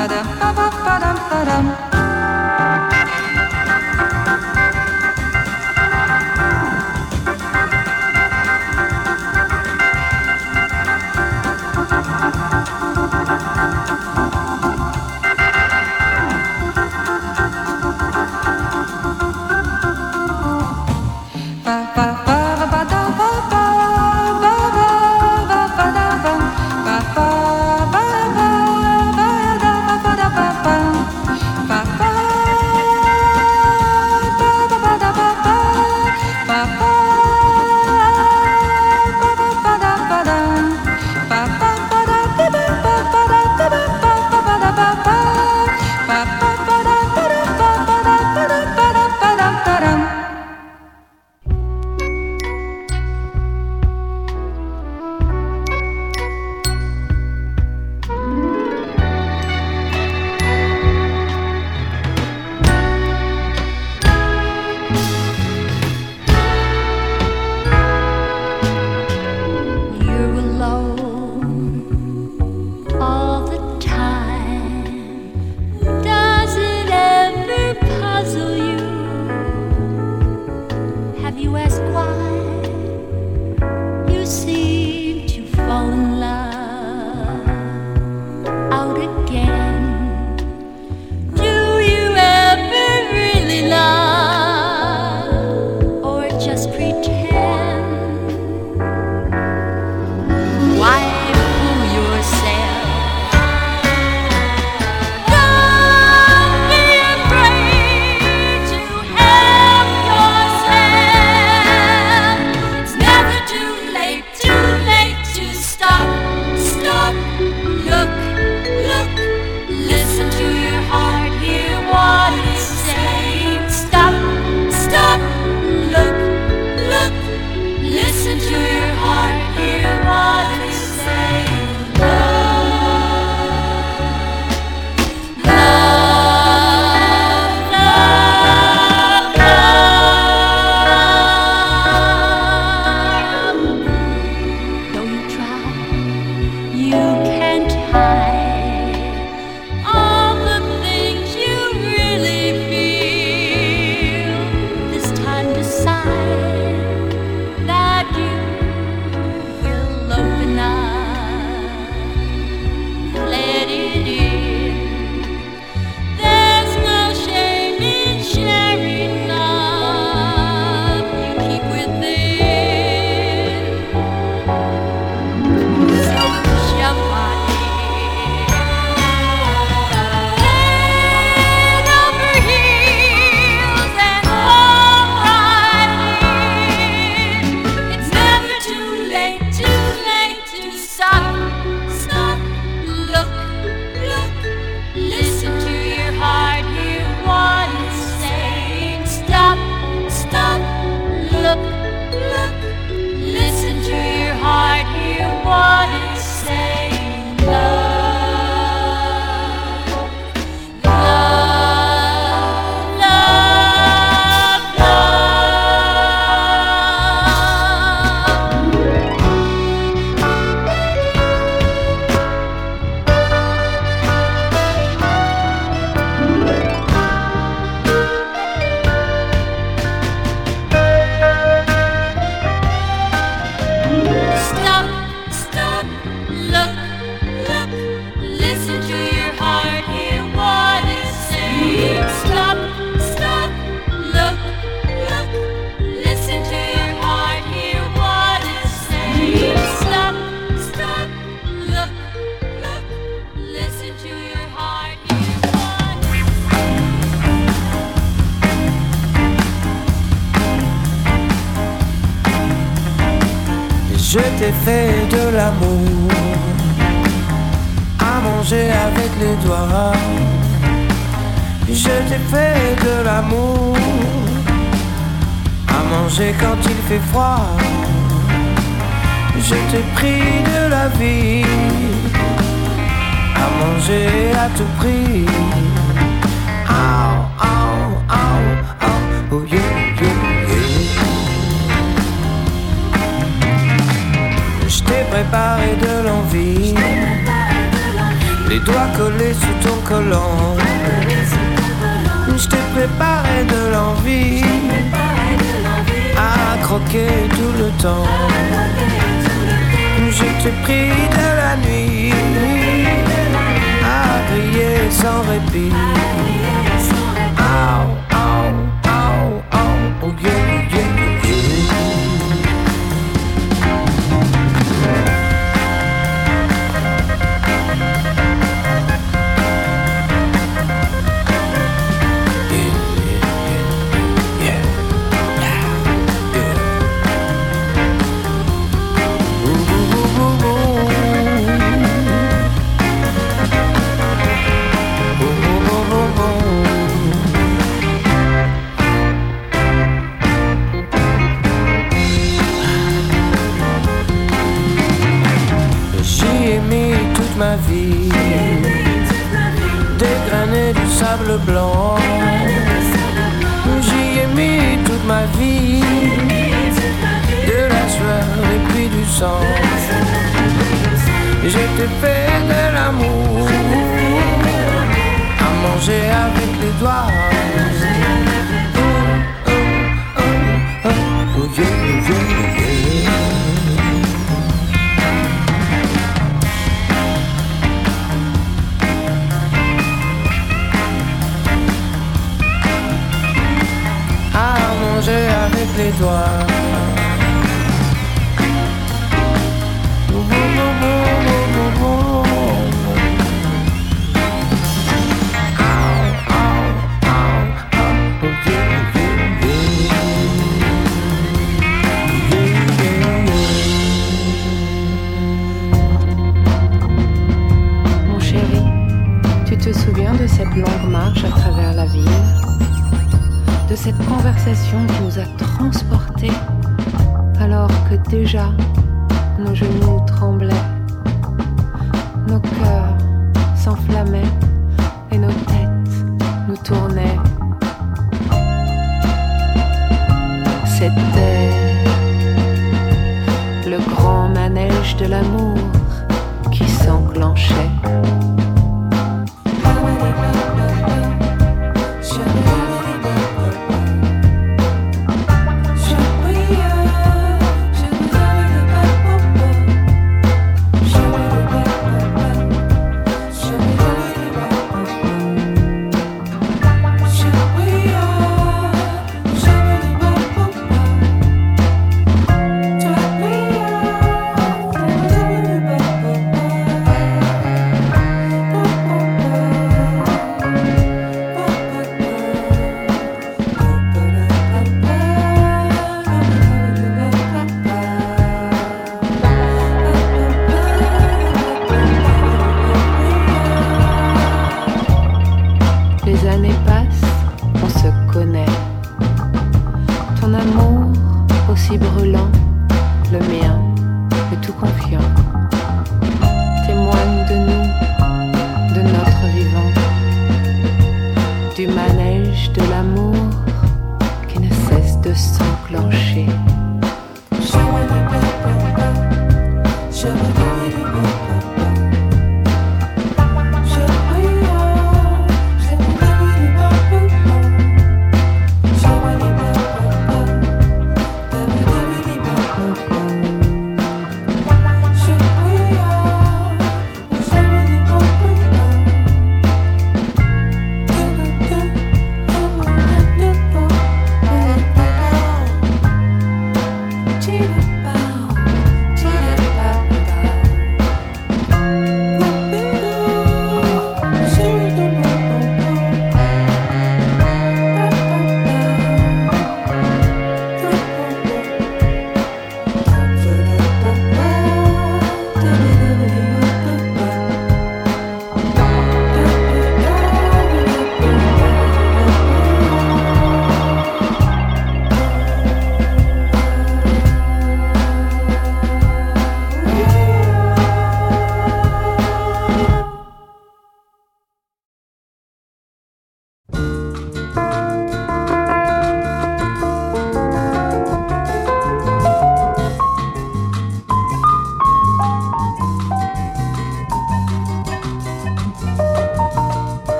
ba dum ba ba ba dum ba dum nos genoux tremblaient, nos cœurs s'enflammaient et nos têtes nous tournaient. C'était le grand manège de l'amour qui s'enclenchait.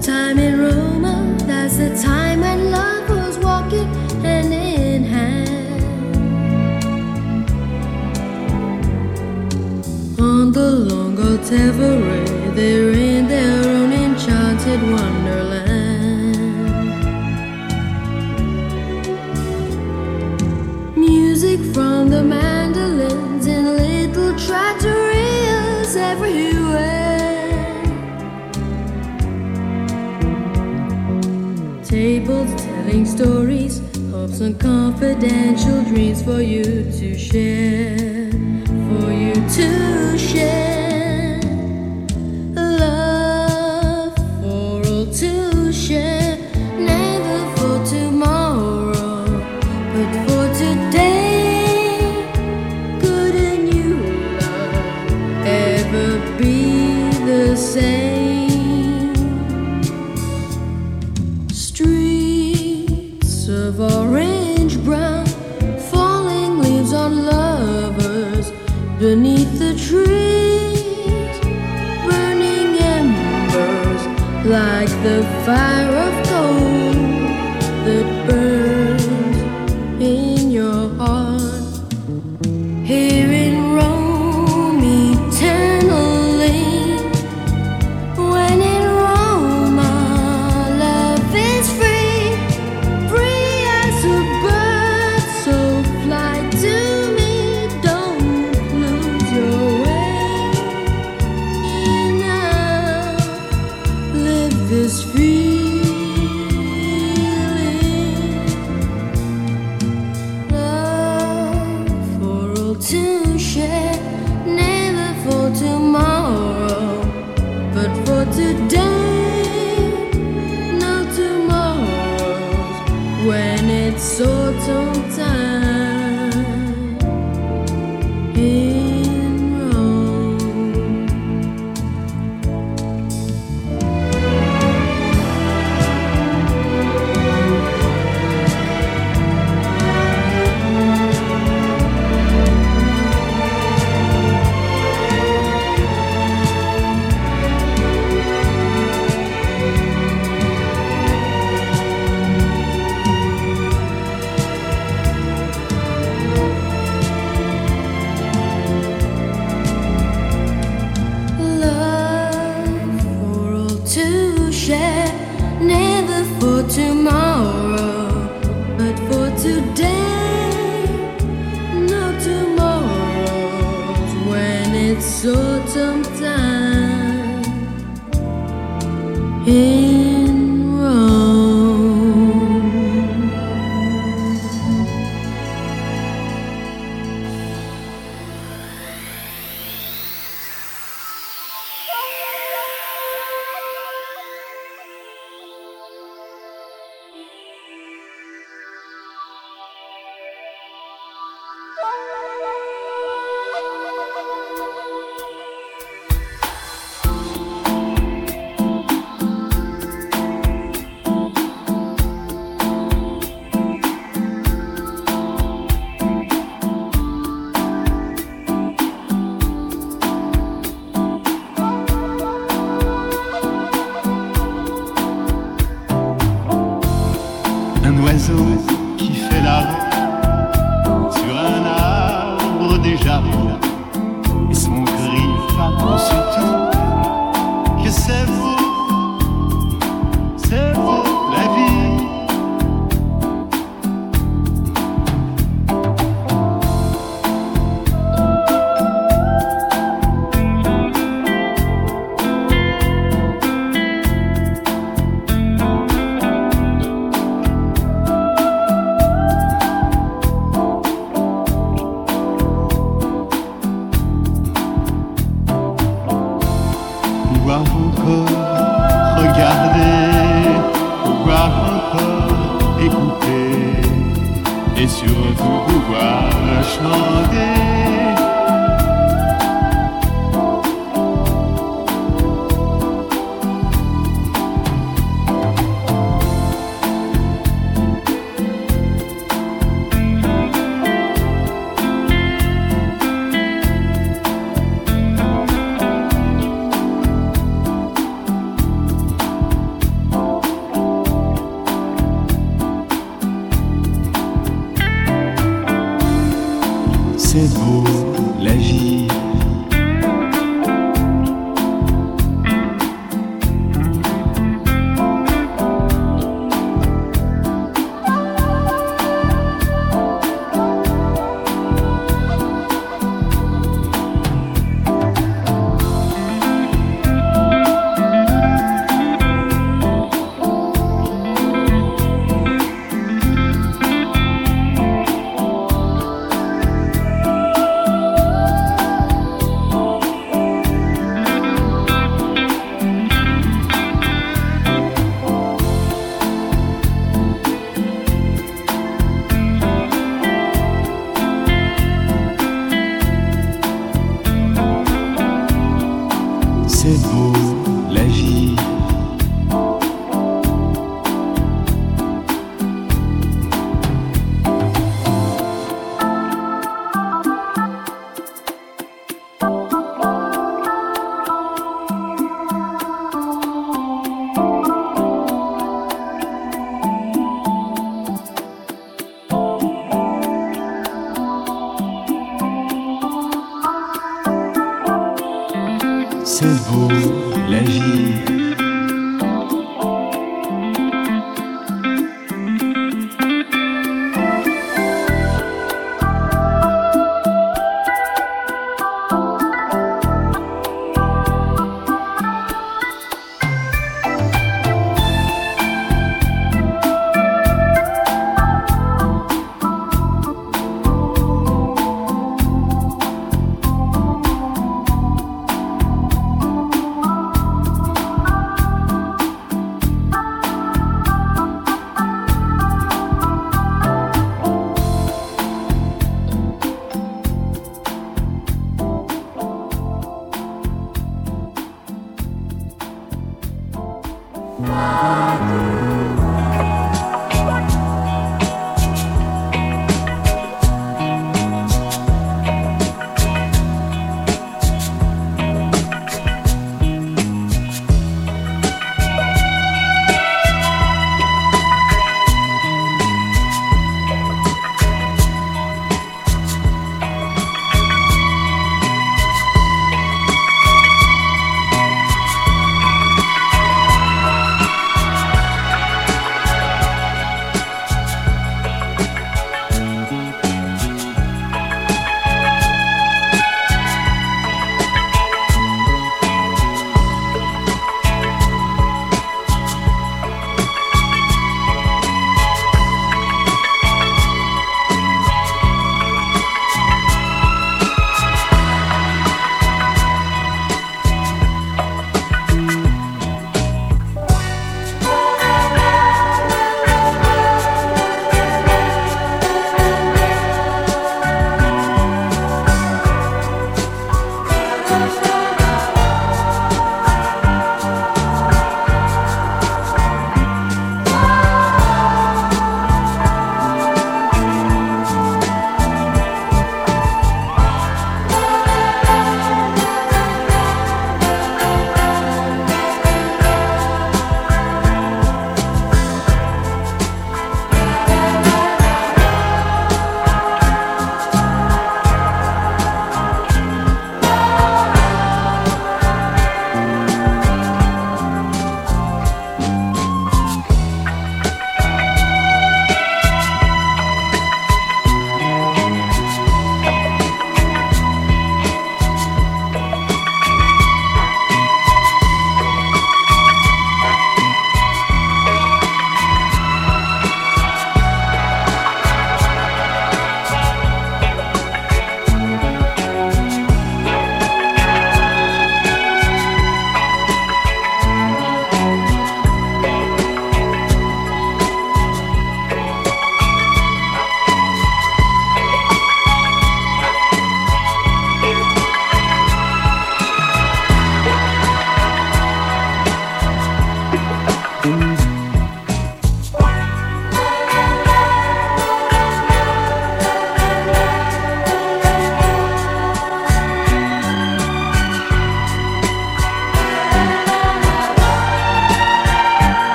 time in Roma, that's the time when love was walking hand in hand. On the long Otevere, they reigned their own enchanted world. stories, hopes and confidential dreams for you to share, for you to share. fire of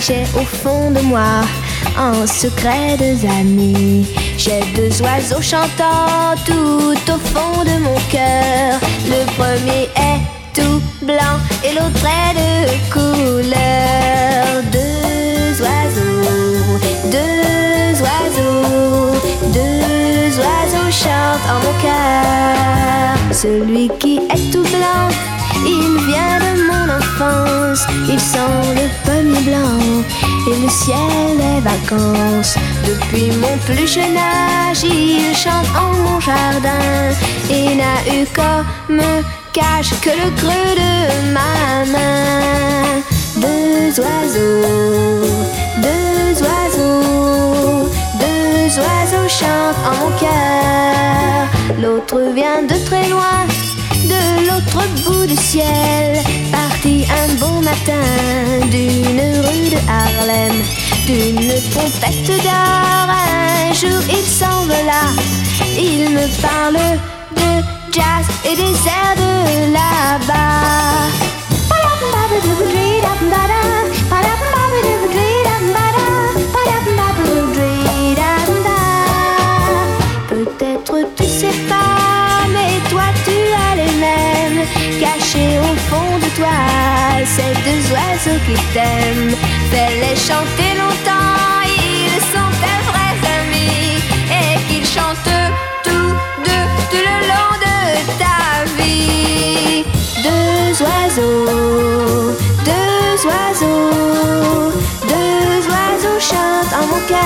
j'ai au fond de moi un secret de amis. J'ai deux oiseaux chantants tout au fond de mon cœur. Le premier est tout blanc et l'autre est de couleur. Deux oiseaux, deux oiseaux, deux oiseaux chantent en mon cœur. Celui qui est tout blanc, il vient de mon enfance. Il sent le blanc et le ciel des vacances. Depuis mon plus jeune âge, il chante en mon jardin et n'a eu comme cache que le creux de ma main. Deux oiseaux, deux oiseaux, deux oiseaux chantent en mon cœur. L'autre vient de très loin, l'autre bout du ciel, parti un beau matin d'une rue de Harlem, d'une pompette d'or. Un jour il s'envola, il me parle de jazz et des airs de là-bas. Cachés au fond de toi. Ces deux oiseaux qui t'aiment, fais-les chanter longtemps. Ils sont tes vrais amis et qu'ils chantent tous deux tout le long de ta vie. Deux oiseaux, deux oiseaux, deux oiseaux chantent en mon cœur.